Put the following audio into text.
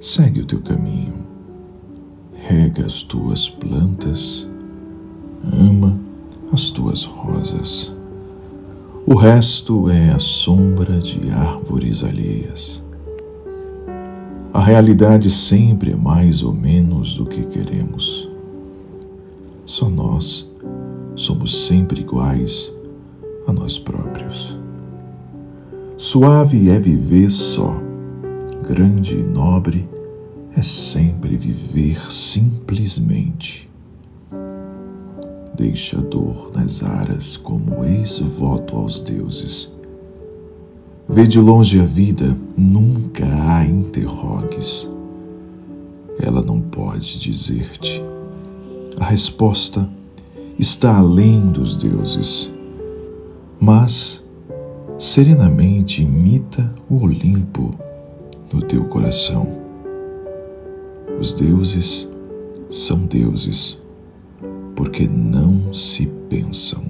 segue o teu caminho, rega as tuas plantas, ama as tuas rosas. O resto é a sombra de árvores alheias. A realidade sempre é mais ou menos do que queremos. Só nós somos sempre iguais a nós próprios. Suave é viver só, grande e nobre é sempre viver simplesmente. Deixa a dor nas aras como ex-voto aos deuses. Vê de longe a vida, nunca a interrogues. Ela não pode dizer-te a resposta está além dos deuses, mas serenamente imita o Olimpo no teu coração. Os deuses são deuses porque não se pensam.